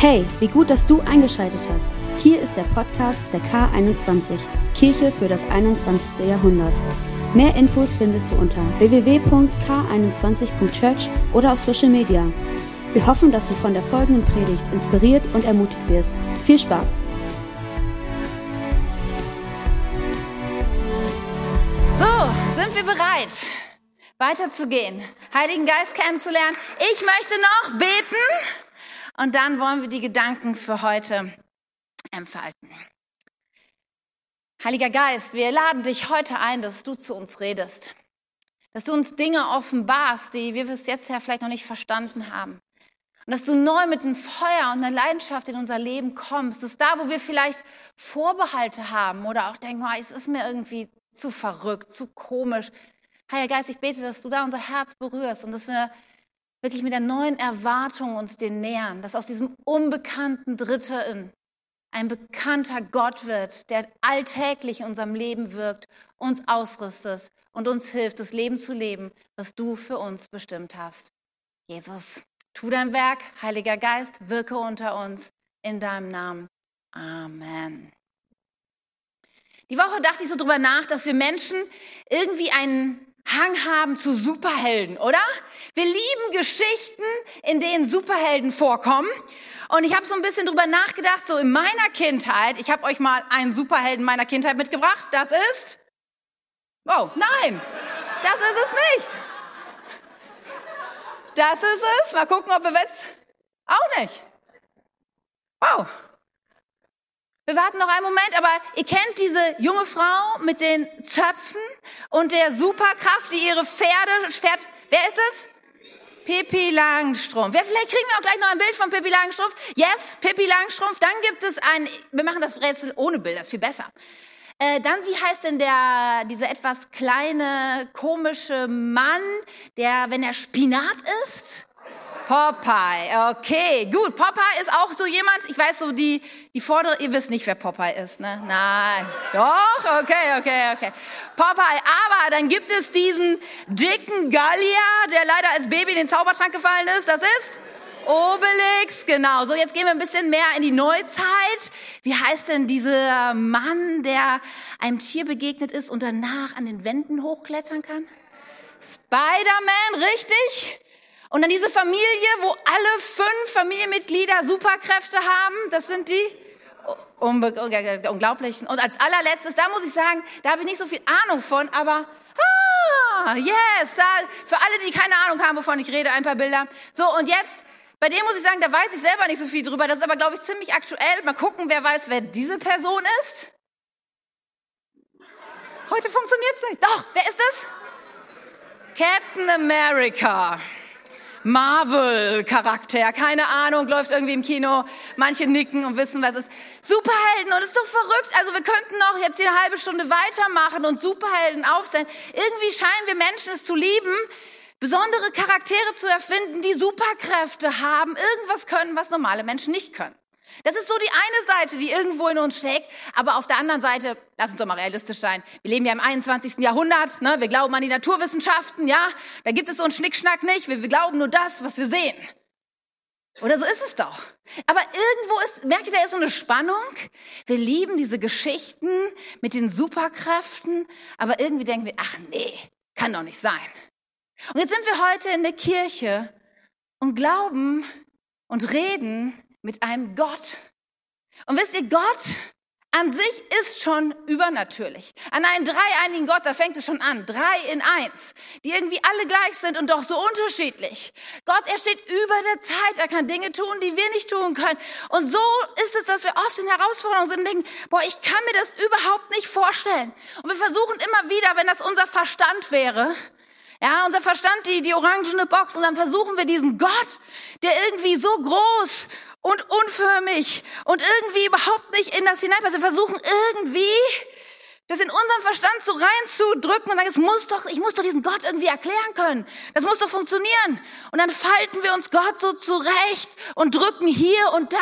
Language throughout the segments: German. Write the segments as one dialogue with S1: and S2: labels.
S1: Hey, wie gut, dass du eingeschaltet hast. Hier ist der Podcast der K21, Kirche für das 21. Jahrhundert. Mehr Infos findest du unter www.k21.church oder auf Social Media. Wir hoffen, dass du von der folgenden Predigt inspiriert und ermutigt wirst. Viel Spaß!
S2: So, sind wir bereit, weiterzugehen, Heiligen Geist kennenzulernen? Ich möchte noch beten und dann wollen wir die Gedanken für heute entfalten. Heiliger Geist, wir laden dich heute ein, dass du zu uns redest. Dass du uns Dinge offenbarst, die wir bis jetzt ja vielleicht noch nicht verstanden haben. Und dass du neu mit einem Feuer und einer Leidenschaft in unser Leben kommst. Dass da, wo wir vielleicht Vorbehalte haben oder auch denken, oh, es ist mir irgendwie zu verrückt, zu komisch. Heiliger Geist, ich bete, dass du da unser Herz berührst und dass wir wirklich mit der neuen Erwartung uns den nähern, dass aus diesem unbekannten Dritten ein bekannter Gott wird, der alltäglich in unserem Leben wirkt, uns ausrüstet und uns hilft, das Leben zu leben, was du für uns bestimmt hast. Jesus, tu dein Werk, Heiliger Geist, wirke unter uns in deinem Namen. Amen. Die Woche dachte ich so drüber nach, dass wir Menschen irgendwie einen Hang haben zu Superhelden, oder? Wir lieben Geschichten, in denen Superhelden vorkommen. Und ich habe so ein bisschen drüber nachgedacht, so in meiner Kindheit, ich habe euch mal einen Superhelden meiner Kindheit mitgebracht. Das ist... Oh, nein, das ist es nicht. Das ist es. Mal gucken, ob wir jetzt... Auch nicht. Wow. Wir warten noch einen Moment, aber ihr kennt diese junge Frau mit den Zöpfen und der Superkraft, die ihre Pferde fährt. Wer ist es? Pippi Langstrumpf. Wer, vielleicht kriegen wir auch gleich noch ein Bild von Pippi Langstrumpf. Yes, Pippi Langstrumpf. Dann gibt es ein, wir machen das Rätsel ohne Bild, das ist viel besser. Äh, dann, wie heißt denn der, dieser etwas kleine, komische Mann, der, wenn er Spinat isst? Popeye, okay, gut. Popeye ist auch so jemand, ich weiß so, die, die vordere, ihr wisst nicht, wer Popeye ist, ne? Nein. Doch? Okay, okay, okay. Popeye, aber dann gibt es diesen dicken Gallier, der leider als Baby in den Zaubertrank gefallen ist. Das ist? Obelix, genau. So, jetzt gehen wir ein bisschen mehr in die Neuzeit. Wie heißt denn dieser Mann, der einem Tier begegnet ist und danach an den Wänden hochklettern kann? Spider-Man, richtig? Und dann diese Familie, wo alle fünf Familienmitglieder Superkräfte haben, das sind die unglaublichen. Und als allerletztes, da muss ich sagen, da habe ich nicht so viel Ahnung von, aber ah, yes, da, für alle, die keine Ahnung haben, wovon ich rede, ein paar Bilder. So, und jetzt, bei dem muss ich sagen, da weiß ich selber nicht so viel drüber. Das ist aber, glaube ich, ziemlich aktuell. Mal gucken, wer weiß, wer diese Person ist. Heute funktioniert es nicht. Doch, wer ist es? Captain America. Marvel-Charakter, keine Ahnung, läuft irgendwie im Kino. Manche nicken und wissen, was es ist. Superhelden und es ist doch verrückt. Also wir könnten noch jetzt die eine halbe Stunde weitermachen und Superhelden aufzählen. Irgendwie scheinen wir Menschen es zu lieben, besondere Charaktere zu erfinden, die Superkräfte haben, irgendwas können, was normale Menschen nicht können. Das ist so die eine Seite, die irgendwo in uns steckt. Aber auf der anderen Seite, lass uns doch mal realistisch sein. Wir leben ja im 21. Jahrhundert. Ne? Wir glauben an die Naturwissenschaften. Ja, da gibt es so einen Schnickschnack nicht. Wir, wir glauben nur das, was wir sehen. Oder so ist es doch. Aber irgendwo ist, merkt ihr, da ist so eine Spannung. Wir lieben diese Geschichten mit den Superkräften. Aber irgendwie denken wir, ach nee, kann doch nicht sein. Und jetzt sind wir heute in der Kirche und glauben und reden mit einem Gott. Und wisst ihr, Gott an sich ist schon übernatürlich. An einen dreieinigen Gott, da fängt es schon an. Drei in eins, die irgendwie alle gleich sind und doch so unterschiedlich. Gott, er steht über der Zeit. Er kann Dinge tun, die wir nicht tun können. Und so ist es, dass wir oft in Herausforderungen sind und denken, boah, ich kann mir das überhaupt nicht vorstellen. Und wir versuchen immer wieder, wenn das unser Verstand wäre, ja, unser Verstand, die, die orangene Box, und dann versuchen wir diesen Gott, der irgendwie so groß und unförmig und irgendwie überhaupt nicht in das hineinpasst. Wir versuchen irgendwie, das in unseren Verstand so reinzudrücken und sagen, es muss doch, ich muss doch diesen Gott irgendwie erklären können. Das muss doch funktionieren. Und dann falten wir uns Gott so zurecht und drücken hier und da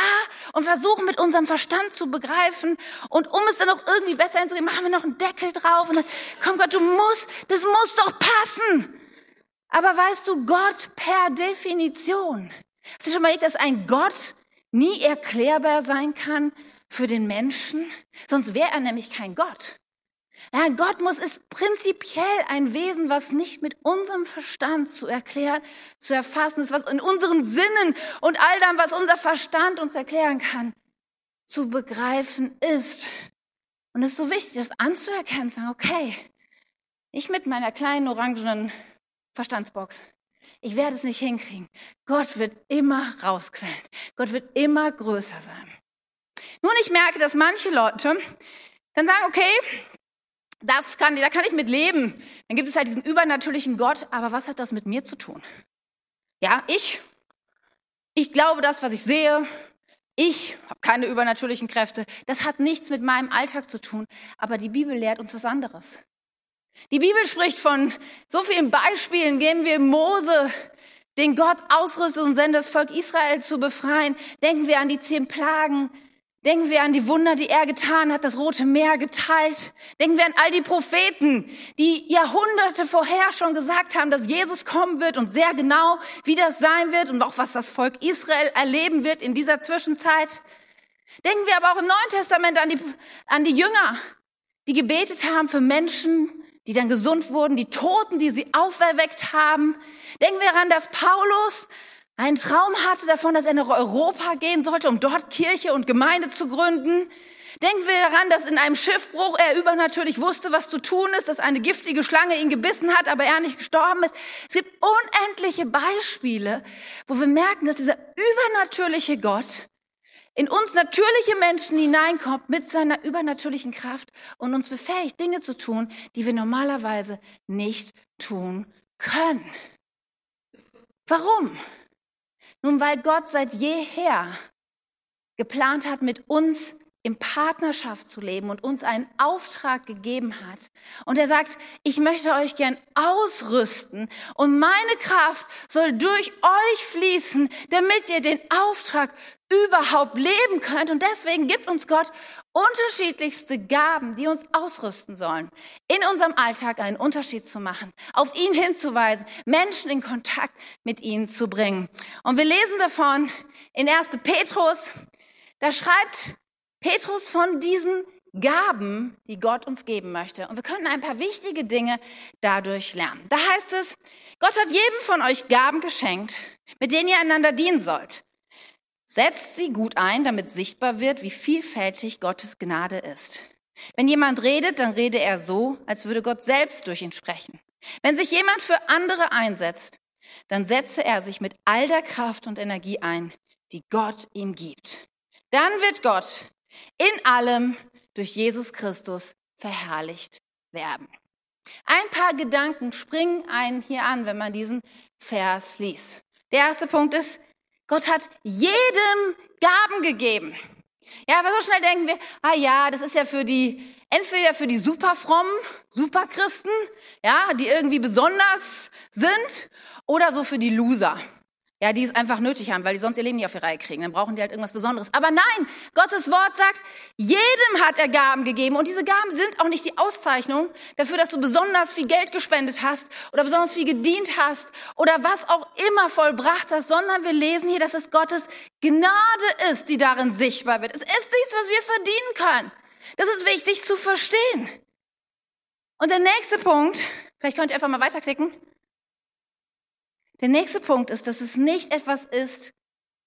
S2: und versuchen mit unserem Verstand zu begreifen. Und um es dann auch irgendwie besser hinzugehen, machen wir noch einen Deckel drauf und dann, komm Gott, du musst, das muss doch passen. Aber weißt du, Gott per Definition. Hast du schon mal dass ein Gott nie erklärbar sein kann für den Menschen, sonst wäre er nämlich kein Gott. Ja, Gott muss ist prinzipiell ein Wesen, was nicht mit unserem Verstand zu erklären, zu erfassen ist, was in unseren Sinnen und all dem, was unser Verstand uns erklären kann, zu begreifen ist. Und es ist so wichtig, das anzuerkennen, zu sagen, okay, ich mit meiner kleinen orangenen Verstandsbox, ich werde es nicht hinkriegen. Gott wird immer rausquellen. Gott wird immer größer sein. Nun, ich merke, dass manche Leute dann sagen, okay, das kann, da kann ich mit leben. Dann gibt es halt diesen übernatürlichen Gott, aber was hat das mit mir zu tun? Ja, ich, ich glaube das, was ich sehe. Ich habe keine übernatürlichen Kräfte. Das hat nichts mit meinem Alltag zu tun. Aber die Bibel lehrt uns was anderes. Die Bibel spricht von so vielen Beispielen, geben wir Mose, den Gott ausrüstet und sendet das Volk Israel zu befreien. Denken wir an die zehn Plagen. Denken wir an die Wunder, die er getan hat, das Rote Meer geteilt. Denken wir an all die Propheten, die Jahrhunderte vorher schon gesagt haben, dass Jesus kommen wird und sehr genau, wie das sein wird und auch was das Volk Israel erleben wird in dieser Zwischenzeit. Denken wir aber auch im Neuen Testament an die, an die Jünger, die gebetet haben für Menschen, die dann gesund wurden, die Toten, die sie auferweckt haben. Denken wir daran, dass Paulus einen Traum hatte davon, dass er nach Europa gehen sollte, um dort Kirche und Gemeinde zu gründen. Denken wir daran, dass in einem Schiffbruch er übernatürlich wusste, was zu tun ist, dass eine giftige Schlange ihn gebissen hat, aber er nicht gestorben ist. Es gibt unendliche Beispiele, wo wir merken, dass dieser übernatürliche Gott in uns natürliche Menschen hineinkommt mit seiner übernatürlichen Kraft und uns befähigt, Dinge zu tun, die wir normalerweise nicht tun können. Warum? Nun, weil Gott seit jeher geplant hat, mit uns in Partnerschaft zu leben und uns einen Auftrag gegeben hat. Und er sagt, ich möchte euch gern ausrüsten und meine Kraft soll durch euch fließen, damit ihr den Auftrag überhaupt leben könnt. Und deswegen gibt uns Gott unterschiedlichste Gaben, die uns ausrüsten sollen, in unserem Alltag einen Unterschied zu machen, auf ihn hinzuweisen, Menschen in Kontakt mit ihnen zu bringen. Und wir lesen davon in 1. Petrus, da schreibt Petrus von diesen Gaben, die Gott uns geben möchte. Und wir können ein paar wichtige Dinge dadurch lernen. Da heißt es, Gott hat jedem von euch Gaben geschenkt, mit denen ihr einander dienen sollt. Setzt sie gut ein, damit sichtbar wird, wie vielfältig Gottes Gnade ist. Wenn jemand redet, dann rede er so, als würde Gott selbst durch ihn sprechen. Wenn sich jemand für andere einsetzt, dann setze er sich mit all der Kraft und Energie ein, die Gott ihm gibt. Dann wird Gott in allem durch Jesus Christus verherrlicht werden. Ein paar Gedanken springen einen hier an, wenn man diesen Vers liest. Der erste Punkt ist, Gott hat jedem Gaben gegeben. Ja, aber so schnell denken wir, ah ja, das ist ja für die, entweder für die superfrommen, superchristen, ja, die irgendwie besonders sind, oder so für die Loser. Ja, die es einfach nötig haben, weil die sonst ihr Leben nicht auf die Reihe kriegen. Dann brauchen die halt irgendwas Besonderes. Aber nein, Gottes Wort sagt, jedem hat er Gaben gegeben. Und diese Gaben sind auch nicht die Auszeichnung dafür, dass du besonders viel Geld gespendet hast oder besonders viel gedient hast oder was auch immer vollbracht hast, sondern wir lesen hier, dass es Gottes Gnade ist, die darin sichtbar wird. Es ist nichts, was wir verdienen können. Das ist wichtig zu verstehen. Und der nächste Punkt, vielleicht könnt ihr einfach mal weiterklicken. Der nächste Punkt ist, dass es nicht etwas ist,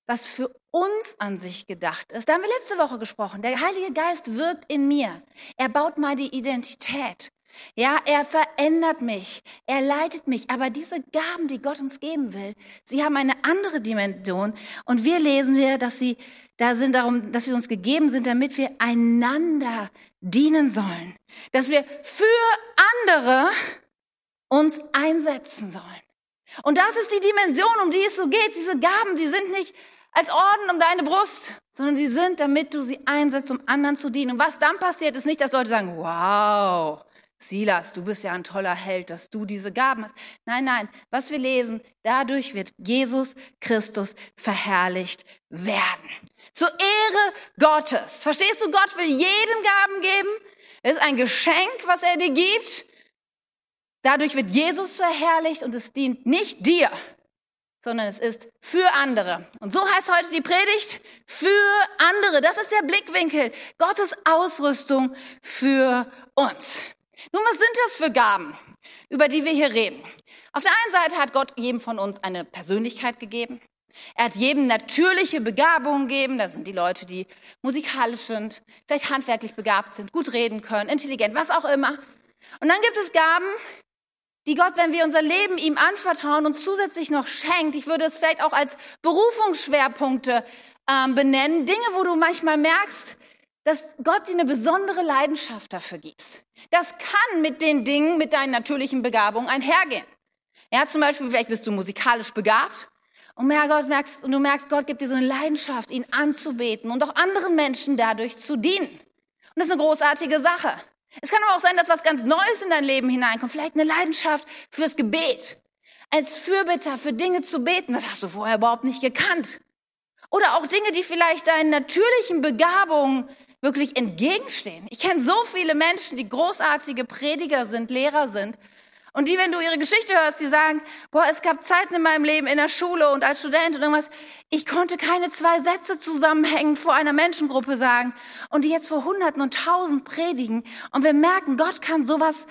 S2: was für uns an sich gedacht ist. Da haben wir letzte Woche gesprochen. Der Heilige Geist wirkt in mir. Er baut meine Identität. Ja, er verändert mich. Er leitet mich. Aber diese Gaben, die Gott uns geben will, sie haben eine andere Dimension. Und wir lesen wir, dass sie da sind darum, dass wir uns gegeben sind, damit wir einander dienen sollen. Dass wir für andere uns einsetzen sollen. Und das ist die Dimension, um die es so geht. Diese Gaben, die sind nicht als Orden um deine Brust, sondern sie sind, damit du sie einsetzt, um anderen zu dienen. Und was dann passiert, ist nicht, dass Leute sagen, wow, Silas, du bist ja ein toller Held, dass du diese Gaben hast. Nein, nein, was wir lesen, dadurch wird Jesus Christus verherrlicht werden. Zur Ehre Gottes. Verstehst du, Gott will jedem Gaben geben. Es ist ein Geschenk, was er dir gibt. Dadurch wird Jesus verherrlicht und es dient nicht dir, sondern es ist für andere. Und so heißt heute die Predigt, für andere. Das ist der Blickwinkel, Gottes Ausrüstung für uns. Nun, was sind das für Gaben, über die wir hier reden? Auf der einen Seite hat Gott jedem von uns eine Persönlichkeit gegeben. Er hat jedem natürliche Begabungen gegeben. Das sind die Leute, die musikalisch sind, vielleicht handwerklich begabt sind, gut reden können, intelligent, was auch immer. Und dann gibt es Gaben, die Gott, wenn wir unser Leben ihm anvertrauen, uns zusätzlich noch schenkt. Ich würde es vielleicht auch als Berufungsschwerpunkte ähm, benennen. Dinge, wo du manchmal merkst, dass Gott dir eine besondere Leidenschaft dafür gibt. Das kann mit den Dingen, mit deinen natürlichen Begabungen einhergehen. Ja, zum Beispiel, vielleicht bist du musikalisch begabt und Gott merkst, und du merkst, Gott gibt dir so eine Leidenschaft, ihn anzubeten und auch anderen Menschen dadurch zu dienen. Und das ist eine großartige Sache. Es kann aber auch sein, dass was ganz Neues in dein Leben hineinkommt. Vielleicht eine Leidenschaft fürs Gebet. Als Fürbitter für Dinge zu beten. Das hast du vorher überhaupt nicht gekannt. Oder auch Dinge, die vielleicht deinen natürlichen Begabungen wirklich entgegenstehen. Ich kenne so viele Menschen, die großartige Prediger sind, Lehrer sind und die, wenn du ihre Geschichte hörst, die sagen, boah, es gab Zeiten in meinem Leben in der Schule und als Student und irgendwas, ich konnte keine zwei Sätze zusammenhängend vor einer Menschengruppe sagen und die jetzt vor Hunderten und Tausend predigen und wir merken, Gott kann sowas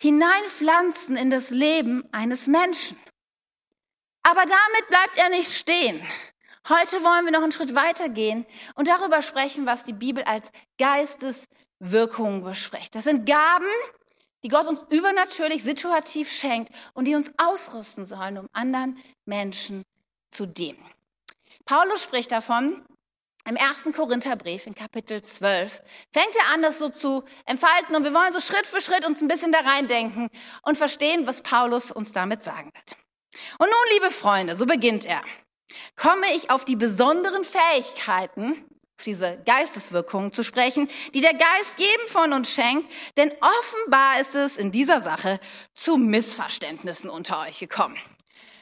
S2: hineinpflanzen in das Leben eines Menschen. Aber damit bleibt er nicht stehen. Heute wollen wir noch einen Schritt weitergehen und darüber sprechen, was die Bibel als Geisteswirkung bespricht. Das sind Gaben, die Gott uns übernatürlich situativ schenkt und die uns ausrüsten sollen, um anderen Menschen zu dienen. Paulus spricht davon im ersten Korintherbrief in Kapitel 12. Fängt er an, das so zu entfalten und wir wollen so Schritt für Schritt uns ein bisschen da reindenken und verstehen, was Paulus uns damit sagen wird. Und nun, liebe Freunde, so beginnt er. Komme ich auf die besonderen Fähigkeiten auf diese Geisteswirkungen zu sprechen, die der Geist jedem von uns schenkt, denn offenbar ist es in dieser Sache zu Missverständnissen unter euch gekommen.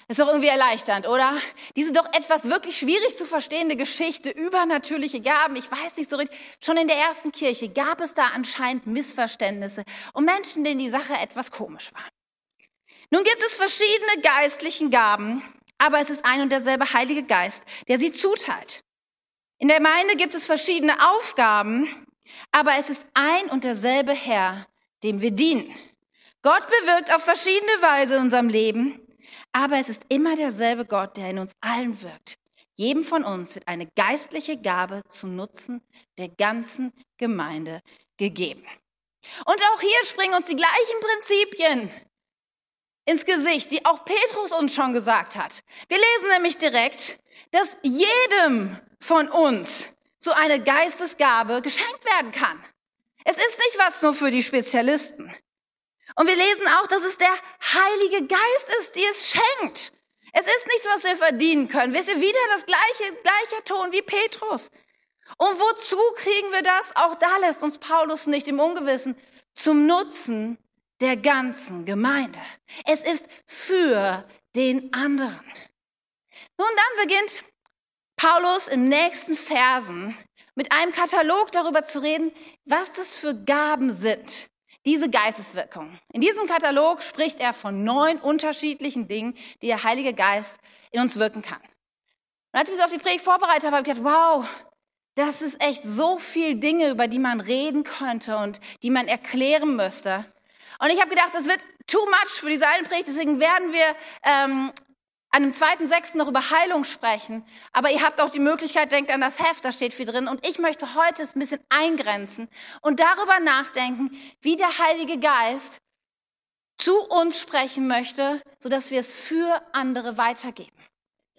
S2: Ist doch irgendwie erleichternd, oder? Diese doch etwas wirklich schwierig zu verstehende Geschichte über natürliche Gaben. Ich weiß nicht so richtig. Schon in der ersten Kirche gab es da anscheinend Missverständnisse und Menschen, denen die Sache etwas komisch war. Nun gibt es verschiedene geistlichen Gaben, aber es ist ein und derselbe Heilige Geist, der sie zuteilt. In der Gemeinde gibt es verschiedene Aufgaben, aber es ist ein und derselbe Herr, dem wir dienen. Gott bewirkt auf verschiedene Weise in unserem Leben, aber es ist immer derselbe Gott, der in uns allen wirkt. Jedem von uns wird eine geistliche Gabe zum Nutzen der ganzen Gemeinde gegeben. Und auch hier springen uns die gleichen Prinzipien ins Gesicht, die auch Petrus uns schon gesagt hat. Wir lesen nämlich direkt, dass jedem von uns so eine Geistesgabe geschenkt werden kann. Es ist nicht was nur für die Spezialisten. Und wir lesen auch, dass es der Heilige Geist ist, die es schenkt. Es ist nichts, was wir verdienen können. Wisst ihr, wieder das gleiche, gleiche Ton wie Petrus. Und wozu kriegen wir das? Auch da lässt uns Paulus nicht im Ungewissen. Zum Nutzen der ganzen Gemeinde. Es ist für den anderen. Nun, dann beginnt Paulus in nächsten Versen mit einem Katalog darüber zu reden, was das für Gaben sind. Diese Geisteswirkung. In diesem Katalog spricht er von neun unterschiedlichen Dingen, die der Heilige Geist in uns wirken kann. Und als ich mich auf die Predigt vorbereitet habe, habe ich gedacht, wow, das ist echt so viel Dinge, über die man reden könnte und die man erklären müsste. Und ich habe gedacht, das wird too much für diese eine Predigt, deswegen werden wir ähm, an dem zweiten sechsten noch über Heilung sprechen. Aber ihr habt auch die Möglichkeit, denkt an das Heft, da steht viel drin. Und ich möchte heute es ein bisschen eingrenzen und darüber nachdenken, wie der Heilige Geist zu uns sprechen möchte, sodass wir es für andere weitergeben.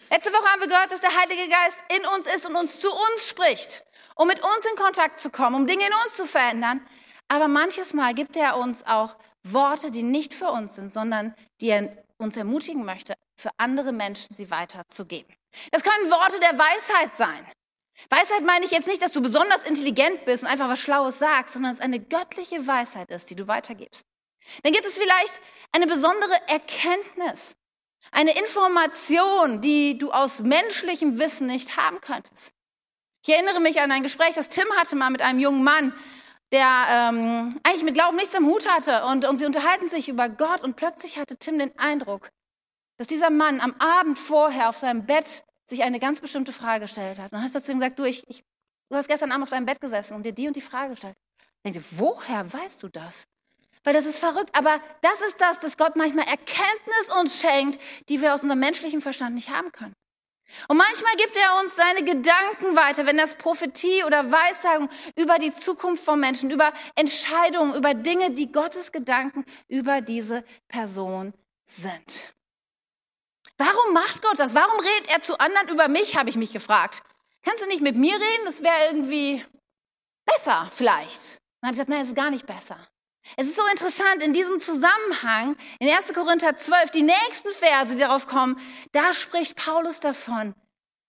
S2: Letzte Woche haben wir gehört, dass der Heilige Geist in uns ist und uns zu uns spricht, um mit uns in Kontakt zu kommen, um Dinge in uns zu verändern. Aber manches Mal gibt er uns auch Worte, die nicht für uns sind, sondern die er uns ermutigen möchte, für andere Menschen sie weiterzugeben. Das können Worte der Weisheit sein. Weisheit meine ich jetzt nicht, dass du besonders intelligent bist und einfach was Schlaues sagst, sondern dass es eine göttliche Weisheit ist, die du weitergibst. Dann gibt es vielleicht eine besondere Erkenntnis, eine Information, die du aus menschlichem Wissen nicht haben könntest. Ich erinnere mich an ein Gespräch, das Tim hatte mal mit einem jungen Mann, der ähm, eigentlich mit Glauben nichts am Hut hatte. Und, und sie unterhalten sich über Gott und plötzlich hatte Tim den Eindruck, dass dieser Mann am Abend vorher auf seinem Bett sich eine ganz bestimmte Frage gestellt hat. Und dann hat er zu ihm gesagt, du, ich, ich, du hast gestern Abend auf deinem Bett gesessen und dir die und die Frage gestellt. Denkt ihr, woher weißt du das? Weil das ist verrückt, aber das ist das, dass Gott manchmal Erkenntnis uns schenkt, die wir aus unserem menschlichen Verstand nicht haben können. Und manchmal gibt er uns seine Gedanken weiter, wenn das Prophetie oder Weissagung über die Zukunft von Menschen, über Entscheidungen, über Dinge, die Gottes Gedanken über diese Person sind. Warum macht Gott das? Warum redet er zu anderen über mich, habe ich mich gefragt. Kannst du nicht mit mir reden? Das wäre irgendwie besser vielleicht. Dann habe ich gesagt, nein, es ist gar nicht besser. Es ist so interessant, in diesem Zusammenhang, in 1. Korinther 12, die nächsten Verse, die darauf kommen, da spricht Paulus davon,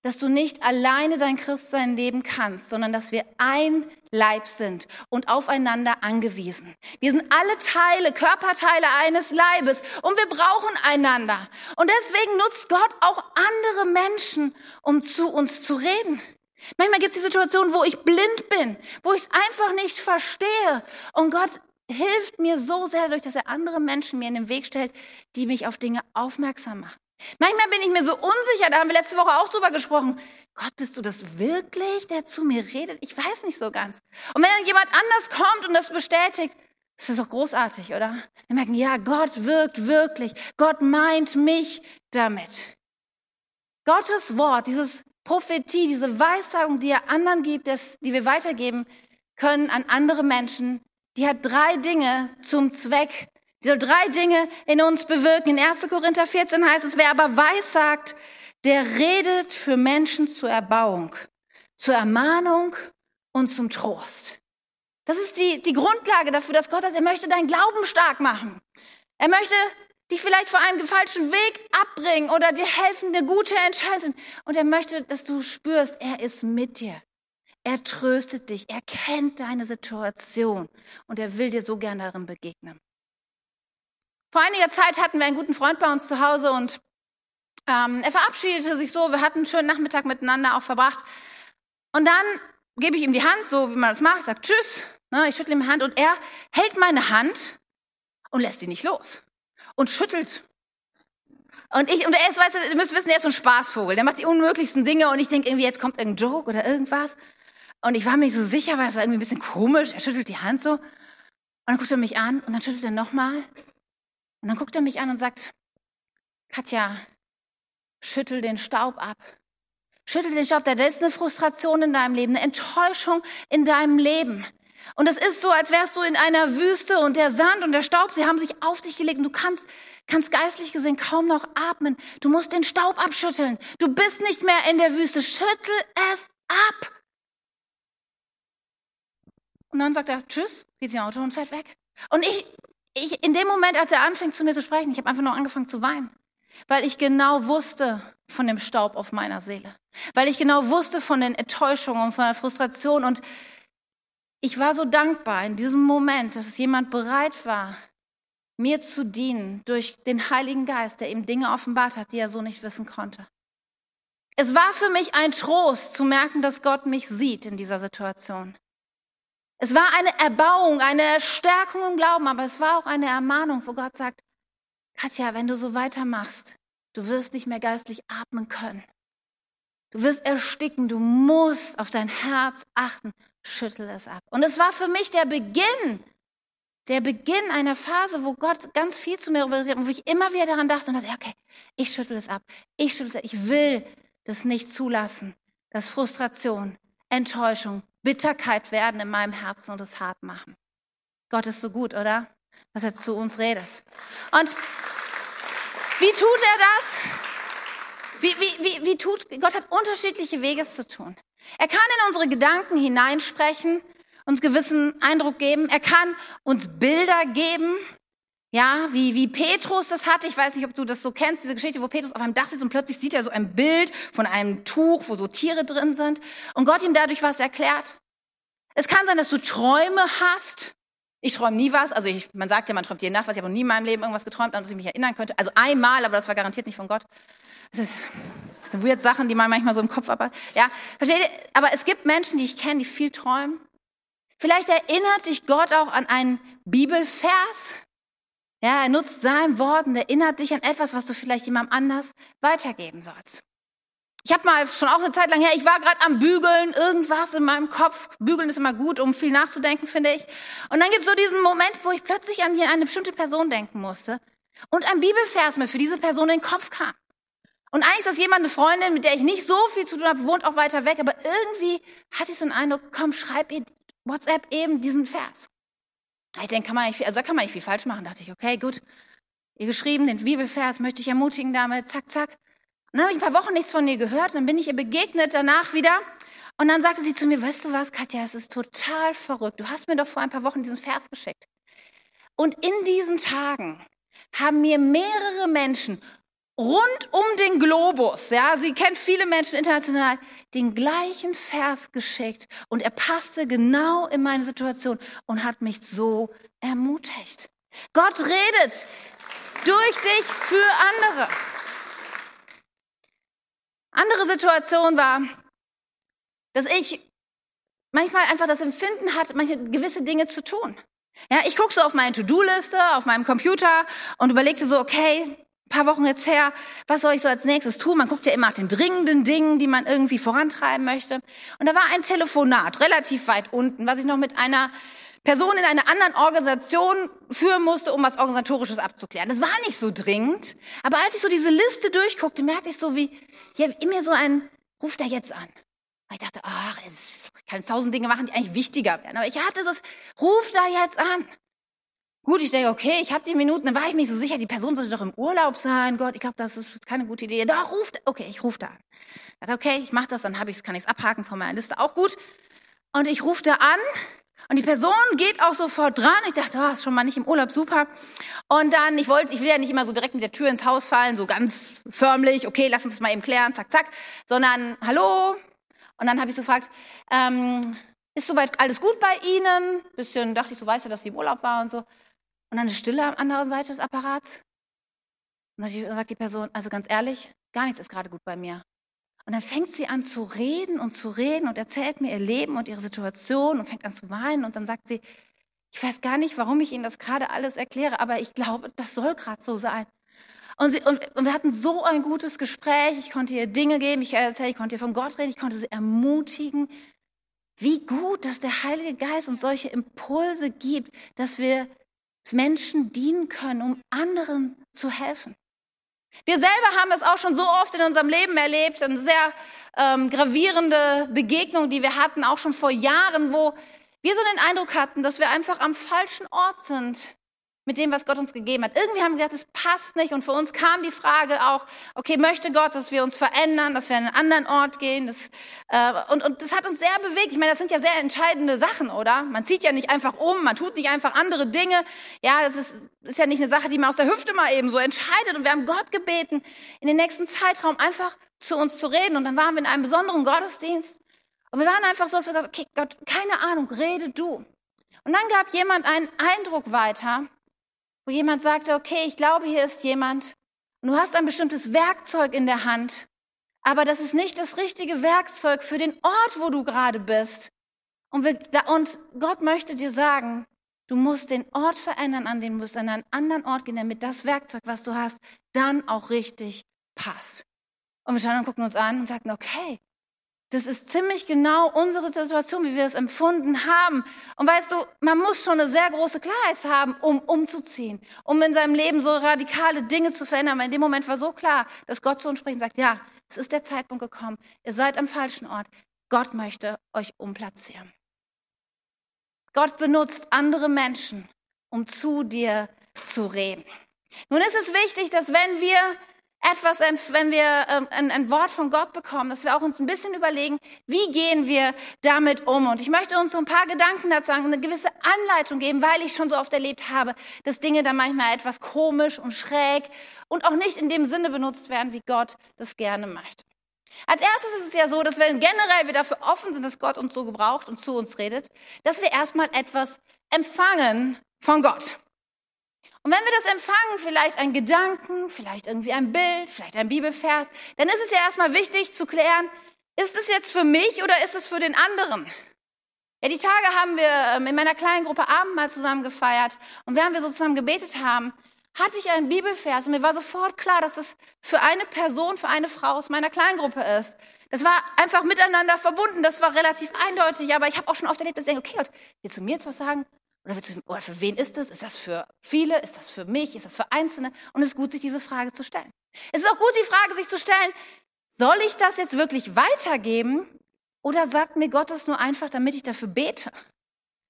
S2: dass du nicht alleine dein Christsein leben kannst, sondern dass wir ein Leib sind und aufeinander angewiesen. Wir sind alle Teile, Körperteile eines Leibes und wir brauchen einander. Und deswegen nutzt Gott auch andere Menschen, um zu uns zu reden. Manchmal gibt es die Situation, wo ich blind bin, wo ich es einfach nicht verstehe. Und Gott hilft mir so sehr dadurch, dass er andere Menschen mir in den Weg stellt, die mich auf Dinge aufmerksam machen. Manchmal bin ich mir so unsicher, da haben wir letzte Woche auch drüber gesprochen. Gott, bist du das wirklich, der zu mir redet? Ich weiß nicht so ganz. Und wenn dann jemand anders kommt und das bestätigt, das ist doch großartig, oder? Wir merken, ja, Gott wirkt wirklich. Gott meint mich damit. Gottes Wort, dieses Prophetie, diese Weissagung, die er anderen gibt, das, die wir weitergeben können an andere Menschen, die hat drei Dinge zum Zweck, die soll drei Dinge in uns bewirken. In 1. Korinther 14 heißt es, wer aber weissagt, der redet für Menschen zur Erbauung, zur Ermahnung und zum Trost. Das ist die, die Grundlage dafür, dass Gott das, er möchte deinen Glauben stark machen. Er möchte dich vielleicht vor einem falschen Weg abbringen oder dir helfen, eine gute Entscheidung. Und er möchte, dass du spürst, er ist mit dir. Er tröstet dich, er kennt deine Situation und er will dir so gern darin begegnen. Vor einiger Zeit hatten wir einen guten Freund bei uns zu Hause und ähm, er verabschiedete sich so, wir hatten einen schönen Nachmittag miteinander auch verbracht. Und dann gebe ich ihm die Hand, so wie man das macht, sage Tschüss, ne, ich schüttle ihm die Hand und er hält meine Hand und lässt sie nicht los und schüttelt. Und ich, und er ist, weißt du, ihr müsst wissen, er ist so ein Spaßvogel. Der macht die unmöglichsten Dinge und ich denke irgendwie, jetzt kommt irgendein Joke oder irgendwas. Und ich war mir so sicher, weil es war irgendwie ein bisschen komisch. Er schüttelt die Hand so. Und dann guckt er mich an und dann schüttelt er nochmal. Und dann guckt er mich an und sagt, Katja, schüttel den Staub ab. Schüttel den Staub, da ist eine Frustration in deinem Leben, eine Enttäuschung in deinem Leben. Und es ist so, als wärst du in einer Wüste und der Sand und der Staub, sie haben sich auf dich gelegt und du kannst, kannst geistlich gesehen kaum noch atmen. Du musst den Staub abschütteln. Du bist nicht mehr in der Wüste. Schüttel es ab. Und dann sagt er, tschüss, geht ins Auto und fährt weg. Und ich, ich, in dem Moment, als er anfängt zu mir zu sprechen, ich habe einfach nur angefangen zu weinen. Weil ich genau wusste von dem Staub auf meiner Seele. Weil ich genau wusste von den Enttäuschungen und von der Frustration. Und ich war so dankbar in diesem Moment, dass jemand bereit war, mir zu dienen durch den Heiligen Geist, der ihm Dinge offenbart hat, die er so nicht wissen konnte. Es war für mich ein Trost zu merken, dass Gott mich sieht in dieser Situation. Es war eine Erbauung, eine Stärkung im Glauben, aber es war auch eine Ermahnung, wo Gott sagt, Katja, wenn du so weitermachst, du wirst nicht mehr geistlich atmen können. Du wirst ersticken, du musst auf dein Herz achten, schüttel es ab. Und es war für mich der Beginn, der Beginn einer Phase, wo Gott ganz viel zu mir redet und wo ich immer wieder daran dachte und dachte, okay, ich schüttel es ab, ich schüttel es ab, ich will das nicht zulassen, dass Frustration, Enttäuschung, Bitterkeit werden in meinem Herzen und es hart machen. Gott ist so gut, oder? Dass er zu uns redet. Und wie tut er das? Wie, wie, wie, wie tut, Gott hat unterschiedliche Wege zu tun. Er kann in unsere Gedanken hineinsprechen, uns gewissen Eindruck geben. Er kann uns Bilder geben, ja, wie, wie Petrus das hatte. Ich weiß nicht, ob du das so kennst, diese Geschichte, wo Petrus auf einem Dach sitzt und plötzlich sieht er so ein Bild von einem Tuch, wo so Tiere drin sind und Gott ihm dadurch was erklärt. Es kann sein, dass du Träume hast. Ich träume nie was. Also ich, man sagt ja, man träumt jeden Nacht was. Ich habe noch nie in meinem Leben irgendwas geträumt, an das ich mich erinnern könnte. Also einmal, aber das war garantiert nicht von Gott. Das, ist, das sind weird Sachen, die man manchmal so im Kopf hat. Ja, versteht ihr? Aber es gibt Menschen, die ich kenne, die viel träumen. Vielleicht erinnert dich Gott auch an einen Bibelvers, Ja, er nutzt sein Wort und erinnert dich an etwas, was du vielleicht jemandem anders weitergeben sollst. Ich habe mal schon auch eine Zeit lang her, ich war gerade am Bügeln, irgendwas in meinem Kopf. Bügeln ist immer gut, um viel nachzudenken, finde ich. Und dann gibt es so diesen Moment, wo ich plötzlich an eine bestimmte Person denken musste und ein Bibelvers mir für diese Person in den Kopf kam. Und eigentlich ist das jemand, eine Freundin, mit der ich nicht so viel zu tun habe, wohnt auch weiter weg, aber irgendwie hatte ich so einen Eindruck, komm, schreib ihr WhatsApp eben diesen Vers. Ich denke, kann man nicht viel, also da kann man nicht viel falsch machen. Da dachte ich, okay, gut, ihr geschrieben, den Bibelvers möchte ich ermutigen damit, zack, zack. Und dann habe ich ein paar Wochen nichts von ihr gehört, dann bin ich ihr begegnet danach wieder. Und dann sagte sie zu mir, weißt du was, Katja, es ist total verrückt. Du hast mir doch vor ein paar Wochen diesen Vers geschickt. Und in diesen Tagen haben mir mehrere Menschen rund um den Globus, ja, sie kennt viele Menschen international, den gleichen Vers geschickt und er passte genau in meine Situation und hat mich so ermutigt. Gott redet durch dich für andere. Andere Situation war, dass ich manchmal einfach das Empfinden hatte, manche gewisse Dinge zu tun. Ja, ich gucke so auf meine To-Do-Liste, auf meinem Computer und überlegte so, okay, paar Wochen jetzt her, was soll ich so als nächstes tun? Man guckt ja immer nach den dringenden Dingen, die man irgendwie vorantreiben möchte. Und da war ein Telefonat relativ weit unten, was ich noch mit einer Person in einer anderen Organisation führen musste, um was Organisatorisches abzuklären. Das war nicht so dringend. Aber als ich so diese Liste durchguckte, merkte ich so, wie ja, in mir so ein, ruft er jetzt an. Ich dachte, ach, ich kann tausend Dinge machen, die eigentlich wichtiger wären. Aber ich hatte so, ruf da jetzt an. Gut, ich denke, okay, ich habe die Minuten, dann war ich mir so sicher, die Person sollte doch im Urlaub sein. Gott, ich glaube, das ist keine gute Idee. Doch, ruft, okay, ich rufe da an. Dachte, okay, ich mache das, dann hab ich's, kann ich es abhaken von meiner Liste, auch gut. Und ich rufe da an und die Person geht auch sofort dran. Ich dachte, oh, ist schon mal nicht im Urlaub, super. Und dann, ich wollte, ich will ja nicht immer so direkt mit der Tür ins Haus fallen, so ganz förmlich, okay, lass uns das mal eben klären, zack, zack, sondern, hallo. Und dann habe ich so gefragt, ähm, ist soweit alles gut bei Ihnen? Bisschen dachte ich, so weißt du, dass sie im Urlaub war und so. Und dann eine Stille am anderen Seite des Apparats. Und dann sagt die Person, also ganz ehrlich, gar nichts ist gerade gut bei mir. Und dann fängt sie an zu reden und zu reden und erzählt mir ihr Leben und ihre Situation und fängt an zu weinen. Und dann sagt sie, ich weiß gar nicht, warum ich Ihnen das gerade alles erkläre, aber ich glaube, das soll gerade so sein. Und, sie, und, und, wir hatten so ein gutes Gespräch. Ich konnte ihr Dinge geben, ich, erzähl, ich konnte ihr von Gott reden, ich konnte sie ermutigen. Wie gut, dass der Heilige Geist uns solche Impulse gibt, dass wir Menschen dienen können, um anderen zu helfen. Wir selber haben das auch schon so oft in unserem Leben erlebt, eine sehr ähm, gravierende Begegnung, die wir hatten, auch schon vor Jahren, wo wir so den Eindruck hatten, dass wir einfach am falschen Ort sind mit dem, was Gott uns gegeben hat. Irgendwie haben wir gedacht, es passt nicht. Und für uns kam die Frage auch, okay, möchte Gott, dass wir uns verändern, dass wir an einen anderen Ort gehen? Das, äh, und, und das hat uns sehr bewegt. Ich meine, das sind ja sehr entscheidende Sachen, oder? Man zieht ja nicht einfach um, man tut nicht einfach andere Dinge. Ja, das ist, ist ja nicht eine Sache, die man aus der Hüfte mal eben so entscheidet. Und wir haben Gott gebeten, in den nächsten Zeitraum einfach zu uns zu reden. Und dann waren wir in einem besonderen Gottesdienst. Und wir waren einfach so, dass wir gesagt okay, Gott, keine Ahnung, rede du. Und dann gab jemand einen Eindruck weiter, wo jemand sagte, okay, ich glaube, hier ist jemand und du hast ein bestimmtes Werkzeug in der Hand, aber das ist nicht das richtige Werkzeug für den Ort, wo du gerade bist. Und, wir, und Gott möchte dir sagen, du musst den Ort verändern, an den du musst an einen anderen Ort gehen, damit das Werkzeug, was du hast, dann auch richtig passt. Und wir schauen und gucken uns an und sagen, okay, das ist ziemlich genau unsere Situation, wie wir es empfunden haben. Und weißt du, man muss schon eine sehr große Klarheit haben, um umzuziehen, um in seinem Leben so radikale Dinge zu verändern. Weil in dem Moment war so klar, dass Gott zu uns spricht und sagt, ja, es ist der Zeitpunkt gekommen. Ihr seid am falschen Ort. Gott möchte euch umplatzieren. Gott benutzt andere Menschen, um zu dir zu reden. Nun ist es wichtig, dass wenn wir etwas, wenn wir ähm, ein, Wort von Gott bekommen, dass wir auch uns ein bisschen überlegen, wie gehen wir damit um. Und ich möchte uns so ein paar Gedanken dazu eine gewisse Anleitung geben, weil ich schon so oft erlebt habe, dass Dinge dann manchmal etwas komisch und schräg und auch nicht in dem Sinne benutzt werden, wie Gott das gerne möchte. Als erstes ist es ja so, dass wenn generell wir dafür offen sind, dass Gott uns so gebraucht und zu uns redet, dass wir erstmal etwas empfangen von Gott. Und wenn wir das empfangen, vielleicht ein Gedanken, vielleicht irgendwie ein Bild, vielleicht ein Bibelvers, dann ist es ja erstmal wichtig zu klären, ist es jetzt für mich oder ist es für den anderen? Ja, die Tage haben wir ähm, in meiner kleinen Gruppe Abend mal zusammen gefeiert und während wir so zusammen gebetet haben, hatte ich einen Bibelvers und mir war sofort klar, dass es für eine Person, für eine Frau aus meiner Kleingruppe ist. Das war einfach miteinander verbunden, das war relativ eindeutig, aber ich habe auch schon oft erlebt, dass ich denke, okay, Gott, willst du mir jetzt was sagen? Oder, oder für wen ist das? Ist das für viele? Ist das für mich? Ist das für Einzelne? Und es ist gut, sich diese Frage zu stellen. Es ist auch gut, die Frage sich zu stellen, soll ich das jetzt wirklich weitergeben oder sagt mir Gott das nur einfach, damit ich dafür bete?